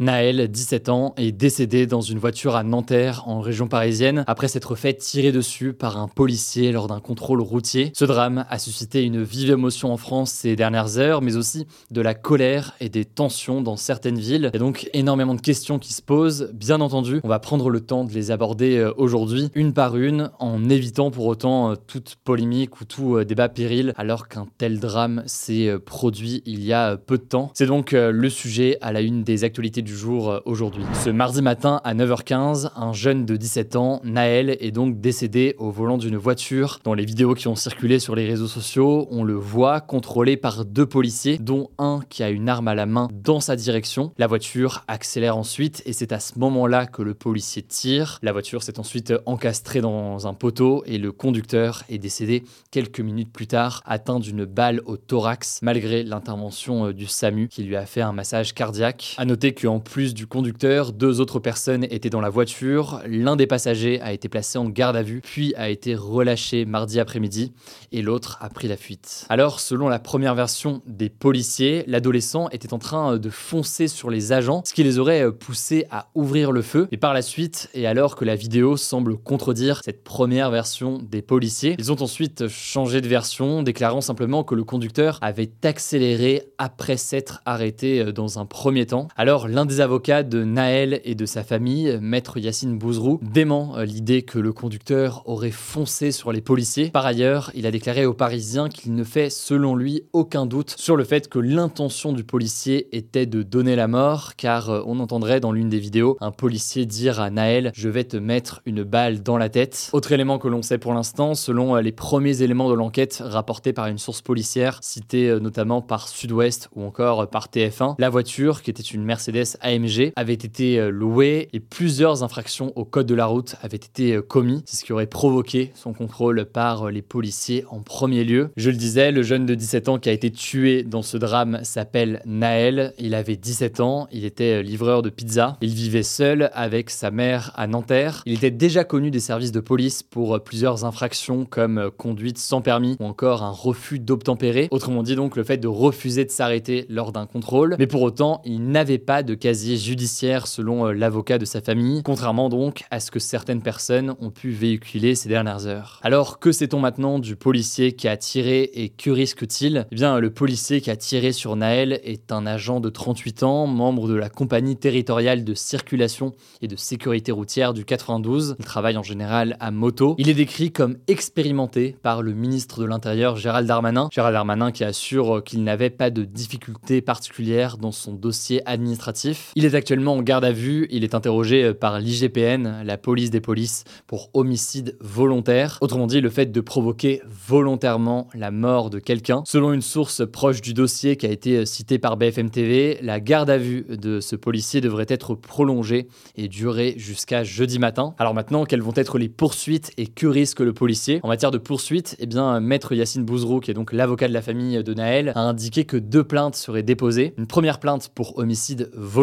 Naël, 17 ans, est décédé dans une voiture à Nanterre, en région parisienne, après s'être fait tirer dessus par un policier lors d'un contrôle routier. Ce drame a suscité une vive émotion en France ces dernières heures, mais aussi de la colère et des tensions dans certaines villes. Il y a donc énormément de questions qui se posent. Bien entendu, on va prendre le temps de les aborder euh, aujourd'hui, une par une, en évitant pour autant euh, toute polémique ou tout euh, débat péril, alors qu'un tel drame s'est produit il y a peu de temps. C'est donc le sujet à la une des actualités jour aujourd'hui. Ce mardi matin à 9h15, un jeune de 17 ans, Naël, est donc décédé au volant d'une voiture. Dans les vidéos qui ont circulé sur les réseaux sociaux, on le voit contrôlé par deux policiers, dont un qui a une arme à la main dans sa direction. La voiture accélère ensuite et c'est à ce moment-là que le policier tire. La voiture s'est ensuite encastrée dans un poteau et le conducteur est décédé quelques minutes plus tard, atteint d'une balle au thorax, malgré l'intervention euh, du SAMU qui lui a fait un massage cardiaque. À noter qu'en plus du conducteur, deux autres personnes étaient dans la voiture. L'un des passagers a été placé en garde à vue, puis a été relâché mardi après-midi, et l'autre a pris la fuite. Alors, selon la première version des policiers, l'adolescent était en train de foncer sur les agents, ce qui les aurait poussés à ouvrir le feu. Et par la suite, et alors que la vidéo semble contredire cette première version des policiers, ils ont ensuite changé de version, déclarant simplement que le conducteur avait accéléré après s'être arrêté euh, dans un premier temps. Alors, l'un des avocats de Naël et de sa famille, maître Yacine Bouzrou, dément l'idée que le conducteur aurait foncé sur les policiers. Par ailleurs, il a déclaré aux Parisiens qu'il ne fait, selon lui, aucun doute sur le fait que l'intention du policier était de donner la mort, car euh, on entendrait dans l'une des vidéos un policier dire à Naël Je vais te mettre une balle dans la tête. Autre élément que l'on sait pour l'instant, selon euh, les premiers éléments de l'enquête rapportés par une source policière, citée euh, notamment par Sud-Ouest ou encore par TF1, la voiture, qui était une Mercedes AMG, avait été louée et plusieurs infractions au code de la route avaient été commis. C'est ce qui aurait provoqué son contrôle par les policiers en premier lieu. Je le disais, le jeune de 17 ans qui a été tué dans ce drame s'appelle Naël. Il avait 17 ans, il était livreur de pizza. Il vivait seul avec sa mère à Nanterre. Il était déjà connu des services de police pour plusieurs infractions comme conduite sans permis ou encore un refus d'obtempérer. Autrement dit donc le fait de refuser de s'arrêter lors d'un contrôle. Mais pour autant, il n'avait pas de casier judiciaire selon l'avocat de sa famille, contrairement donc à ce que certaines personnes ont pu véhiculer ces dernières heures. Alors que sait-on maintenant du policier qui a tiré et que risque-t-il? Eh bien, le policier qui a tiré sur Naël est un agent de 38 ans, membre de la compagnie territoriale de circulation et de sécurité routière du 92. Il travaille en général à moto. Il est décrit comme expérimenté par le ministre de l'Intérieur Gérald Darmanin. Gérald Darmanin qui assure qu'il n'avait pas de difficultés particulières dans son dossier administratif. Il est actuellement en garde à vue. Il est interrogé par l'IGPN, la police des polices, pour homicide volontaire. Autrement dit, le fait de provoquer volontairement la mort de quelqu'un. Selon une source proche du dossier qui a été citée par BFM TV, la garde à vue de ce policier devrait être prolongée et durer jusqu'à jeudi matin. Alors maintenant, quelles vont être les poursuites et que risque le policier? En matière de poursuites, eh bien, maître Yacine Bouzrou, qui est donc l'avocat de la famille de Naël, a indiqué que deux plaintes seraient déposées. Une première plainte pour homicide volontaire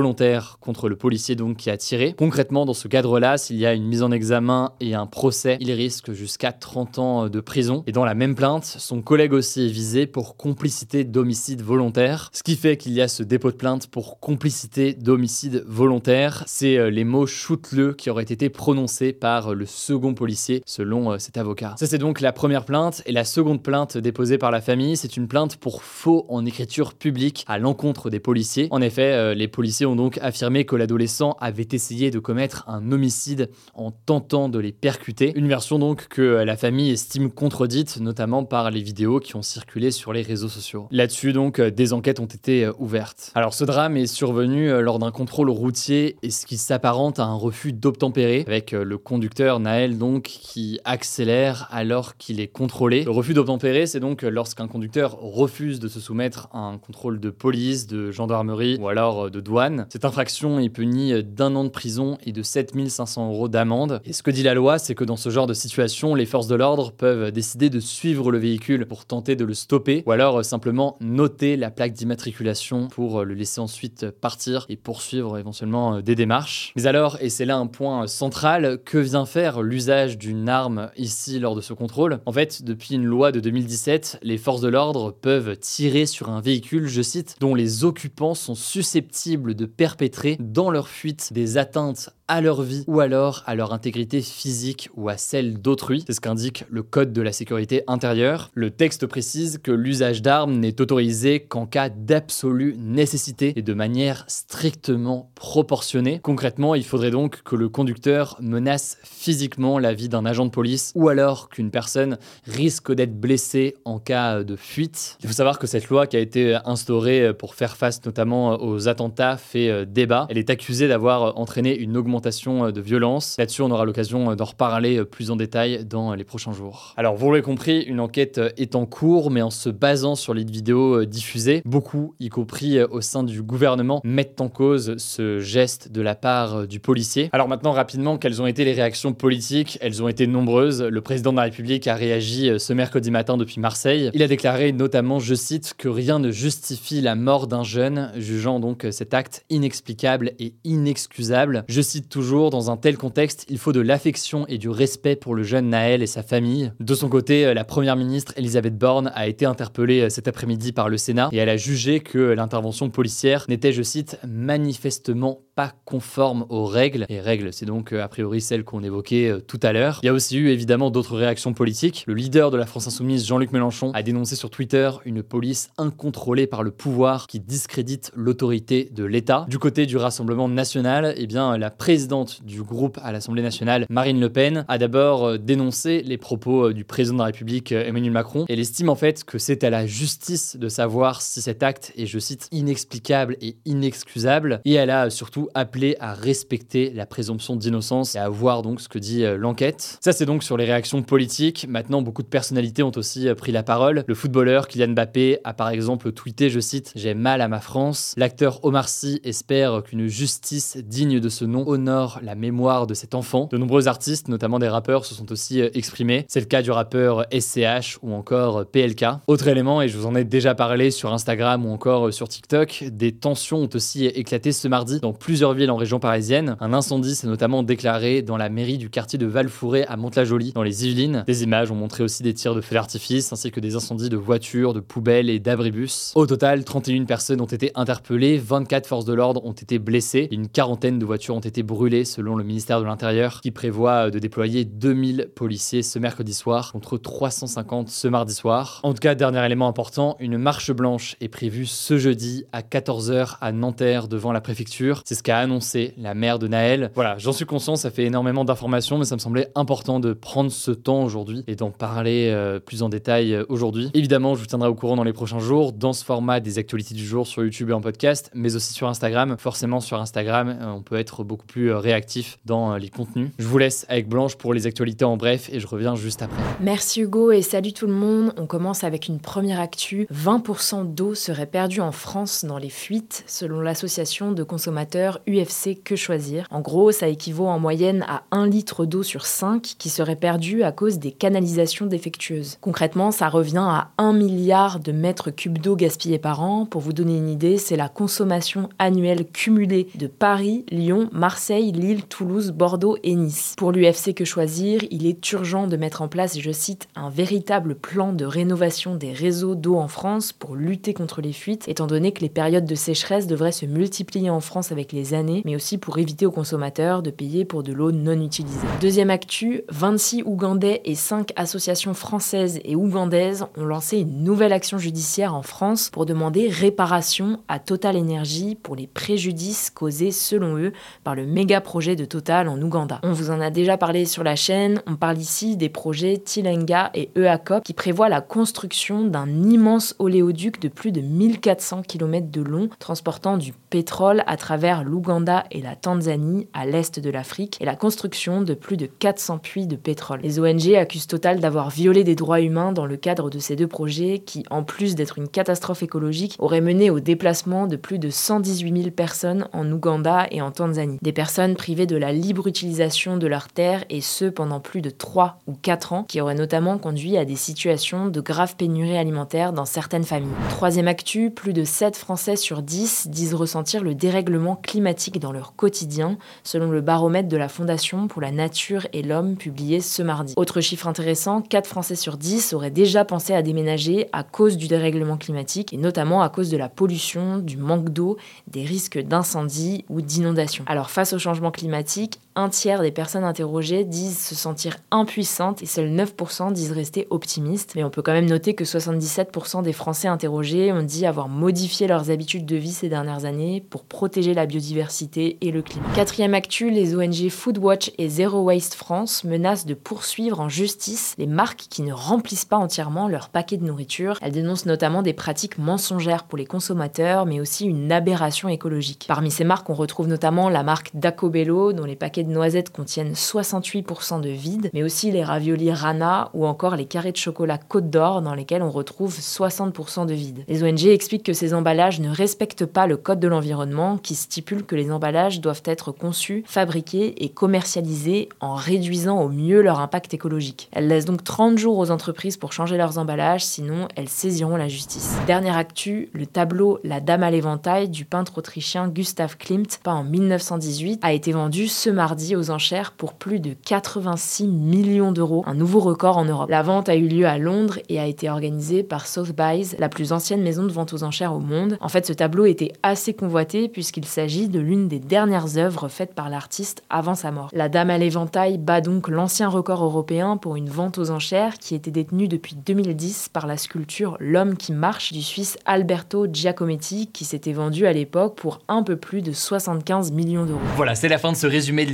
contre le policier donc qui a tiré. Concrètement, dans ce cadre-là, s'il y a une mise en examen et un procès, il risque jusqu'à 30 ans de prison. Et dans la même plainte, son collègue aussi est visé pour complicité d'homicide volontaire. Ce qui fait qu'il y a ce dépôt de plainte pour complicité d'homicide volontaire. C'est euh, les mots shoot-le qui auraient été prononcés par euh, le second policier, selon euh, cet avocat. Ça, c'est donc la première plainte. Et la seconde plainte déposée par la famille, c'est une plainte pour faux en écriture publique à l'encontre des policiers. En effet, les policiers ont donc affirmé que l'adolescent avait essayé de commettre un homicide en tentant de les percuter. Une version donc que la famille estime contredite, notamment par les vidéos qui ont circulé sur les réseaux sociaux. Là-dessus, donc, euh, des enquêtes ont été euh, ouvertes. Alors, ce drame est survenu euh, lors d'un contrôle routier et ce qui s'apparente à un refus d'obtempérer, avec le conducteur Naël, donc, qui accélère alors qu'il est contrôlé. Le refus d'obtempérer, c'est donc lorsqu'un conducteur refuse de se soumettre à un contrôle de police, de gendarmerie ou alors de douane. Cette infraction est punie d'un an de prison et de 7500 euros d'amende. Et ce que dit la loi, c'est que dans ce genre de situation, les forces de l'ordre peuvent décider de suivre le véhicule pour tenter de le stopper, ou alors euh, simplement noter la plaque d'immatriculation pour euh, le laisser ensuite partir et poursuivre éventuellement euh, des démarches. Mais alors, et c'est là un point central, que vient faire l'usage d'une arme ici lors de ce contrôle? En fait, depuis une loi de 2017, les forces de l'ordre peuvent tirer sur un véhicule, je cite, dont les occupants sont susceptibles de perpétrer dans leur fuite des atteintes à leur vie ou alors à leur intégrité physique ou à celle d'autrui. C'est ce qu'indique le Code de la sécurité intérieure. Le texte précise que l'usage d'armes n'est autorisé qu'en cas d'absolue nécessité et de manière strictement proportionnée. Concrètement, il faudrait donc que le conducteur menace physiquement la vie d'un agent de police ou alors qu'une personne risque d'être blessée en cas de fuite. Il faut savoir que cette loi qui a été instaurée pour faire face notamment aux attentats fait débat. Elle est accusée d'avoir entraîné une augmentation euh, de violence. Là-dessus, on aura l'occasion euh, d'en reparler euh, plus en détail dans les prochains jours. Alors, vous l'avez compris, une enquête est en cours, mais en se basant sur les vidéos diffusées, beaucoup, y compris au sein du gouvernement, mettent en cause ce geste de la part du policier. Alors maintenant, rapidement, quelles ont été les réactions politiques? Elles ont été nombreuses. Le président de la République a réagi ce mercredi matin depuis Marseille. Il a déclaré notamment, je cite, que rien ne justifie la mort d'un jeune, jugeant donc cet acte inexplicable et inexcusable. Je toujours, dans un tel contexte, il faut de l'affection et du respect pour le jeune Naël et sa famille. De son côté, la première ministre Elisabeth Borne a été interpellée euh, cet après-midi par le Sénat et elle a jugé que l'intervention policière n'était, je cite, manifestement pas conforme aux règles. Et règles, c'est donc euh, a priori celles qu'on évoquait euh, tout à l'heure. Il y a aussi eu évidemment d'autres réactions politiques. Le leader de la France Insoumise, Jean-Luc Mélenchon, a dénoncé sur Twitter une police incontrôlée par le pouvoir qui discrédite l'autorité de l'État. Du côté du Rassemblement national, eh bien, la présidente du groupe à l'Assemblée nationale, Marine Le Pen, a d'abord euh, dénoncé les propos du président de la République, Emmanuel Macron. Elle estime en fait que c'est à la justice de savoir si cet acte est, je cite, inexplicable et inexcusable. Et elle a surtout appelé à respecter la présomption d'innocence et à voir donc ce que dit euh, l'enquête. Ça, c'est donc sur les réactions politiques. Maintenant, beaucoup de personnalités ont aussi euh, pris la parole. Le footballeur Kylian Mbappé a par exemple tweeté, je cite, J'ai mal à ma France. L'acteur Omar Sy espère qu'une justice digne de ce nom honore la mémoire de cet enfant. De nombreux artistes, notamment des rappeurs, se sont aussi euh, exprimés. C'est le cas du rappeur SCH ou encore PLK. Autre élément, et je vous en ai déjà parlé sur Instagram ou encore sur TikTok, des tensions ont aussi éclaté ce mardi dans plusieurs plusieurs villes en région parisienne. Un incendie s'est notamment déclaré dans la mairie du quartier de Valfouré à Mantes-la-Jolie, dans les Yvelines. Des images ont montré aussi des tirs de feux d'artifice ainsi que des incendies de voitures, de poubelles et d'abribus. Au total, 31 personnes ont été interpellées, 24 forces de l'ordre ont été blessées une quarantaine de voitures ont été brûlées selon le ministère de l'Intérieur qui prévoit de déployer 2000 policiers ce mercredi soir contre 350 ce mardi soir. En tout cas, dernier élément important, une marche blanche est prévue ce jeudi à 14h à Nanterre devant la préfecture. C'est ce qu'a annoncé la mère de Naël. Voilà, j'en suis conscient, ça fait énormément d'informations, mais ça me semblait important de prendre ce temps aujourd'hui et d'en parler euh, plus en détail euh, aujourd'hui. Évidemment, je vous tiendrai au courant dans les prochains jours, dans ce format des actualités du jour sur YouTube et en podcast, mais aussi sur Instagram. Forcément, sur Instagram, euh, on peut être beaucoup plus réactif dans les contenus. Je vous laisse avec Blanche pour les actualités en bref et je reviens juste après. Merci Hugo et salut tout le monde. On commence avec une première actu. 20% d'eau serait perdue en France dans les fuites, selon l'association de consommateurs UFC Que Choisir. En gros, ça équivaut en moyenne à 1 litre d'eau sur 5 qui serait perdu à cause des canalisations défectueuses. Concrètement, ça revient à 1 milliard de mètres cubes d'eau gaspillés par an. Pour vous donner une idée, c'est la consommation annuelle cumulée de Paris, Lyon, Marseille, Lille, Toulouse, Bordeaux et Nice. Pour l'UFC Que Choisir, il est urgent de mettre en place, je cite, un véritable plan de rénovation des réseaux d'eau en France pour lutter contre les fuites, étant donné que les périodes de sécheresse devraient se multiplier en France avec les années, mais aussi pour éviter aux consommateurs de payer pour de l'eau non utilisée. Deuxième actu, 26 Ougandais et 5 associations françaises et ougandaises ont lancé une nouvelle action judiciaire en France pour demander réparation à Total Energy pour les préjudices causés, selon eux, par le méga projet de Total en Ouganda. On vous en a déjà parlé sur la chaîne, on parle ici des projets Tilenga et EACOP qui prévoient la construction d'un immense oléoduc de plus de 1400 km de long, transportant du pétrole à travers l'Ouganda et la Tanzanie à l'est de l'Afrique et la construction de plus de 400 puits de pétrole. Les ONG accusent Total d'avoir violé des droits humains dans le cadre de ces deux projets qui, en plus d'être une catastrophe écologique, auraient mené au déplacement de plus de 118 000 personnes en Ouganda et en Tanzanie. Des personnes privées de la libre utilisation de leurs terres et ce pendant plus de 3 ou 4 ans, qui auraient notamment conduit à des situations de grave pénurie alimentaire dans certaines familles. Troisième actu, plus de 7 Français sur 10 disent ressentir le dérèglement climatique dans leur quotidien, selon le baromètre de la Fondation pour la nature et l'homme publié ce mardi. Autre chiffre intéressant, 4 Français sur 10 auraient déjà pensé à déménager à cause du dérèglement climatique, et notamment à cause de la pollution, du manque d'eau, des risques d'incendie ou d'inondation. Alors face au changement climatique, un tiers des personnes interrogées disent se sentir impuissantes et seuls 9% disent rester optimistes. Mais on peut quand même noter que 77% des Français interrogés ont dit avoir modifié leurs habitudes de vie ces dernières années pour protéger la biodiversité et le climat. Quatrième actu, les ONG Foodwatch et Zero Waste France menacent de poursuivre en justice les marques qui ne remplissent pas entièrement leur paquet de nourriture. Elles dénoncent notamment des pratiques mensongères pour les consommateurs, mais aussi une aberration écologique. Parmi ces marques, on retrouve notamment la marque Dacobello, dont les paquets de noisettes contiennent 68% de vide, mais aussi les raviolis Rana ou encore les carrés de chocolat Côte d'Or dans lesquels on retrouve 60% de vide. Les ONG expliquent que ces emballages ne respectent pas le code de l'environnement qui stipule que les emballages doivent être conçus, fabriqués et commercialisés en réduisant au mieux leur impact écologique. Elles laissent donc 30 jours aux entreprises pour changer leurs emballages, sinon elles saisiront la justice. Dernière actu, le tableau La Dame à l'éventail du peintre autrichien Gustav Klimt, peint en 1918, a été vendu ce mardi aux enchères pour plus de 86 millions d'euros, un nouveau record en Europe. La vente a eu lieu à Londres et a été organisée par Sotheby's, la plus ancienne maison de vente aux enchères au monde. En fait, ce tableau était assez convoité puisqu'il s'agit de l'une des dernières œuvres faites par l'artiste avant sa mort. La Dame à l'éventail bat donc l'ancien record européen pour une vente aux enchères qui était détenue depuis 2010 par la sculpture L'homme qui marche du Suisse Alberto Giacometti qui s'était vendu à l'époque pour un peu plus de 75 millions d'euros. Voilà, c'est la fin de ce résumé de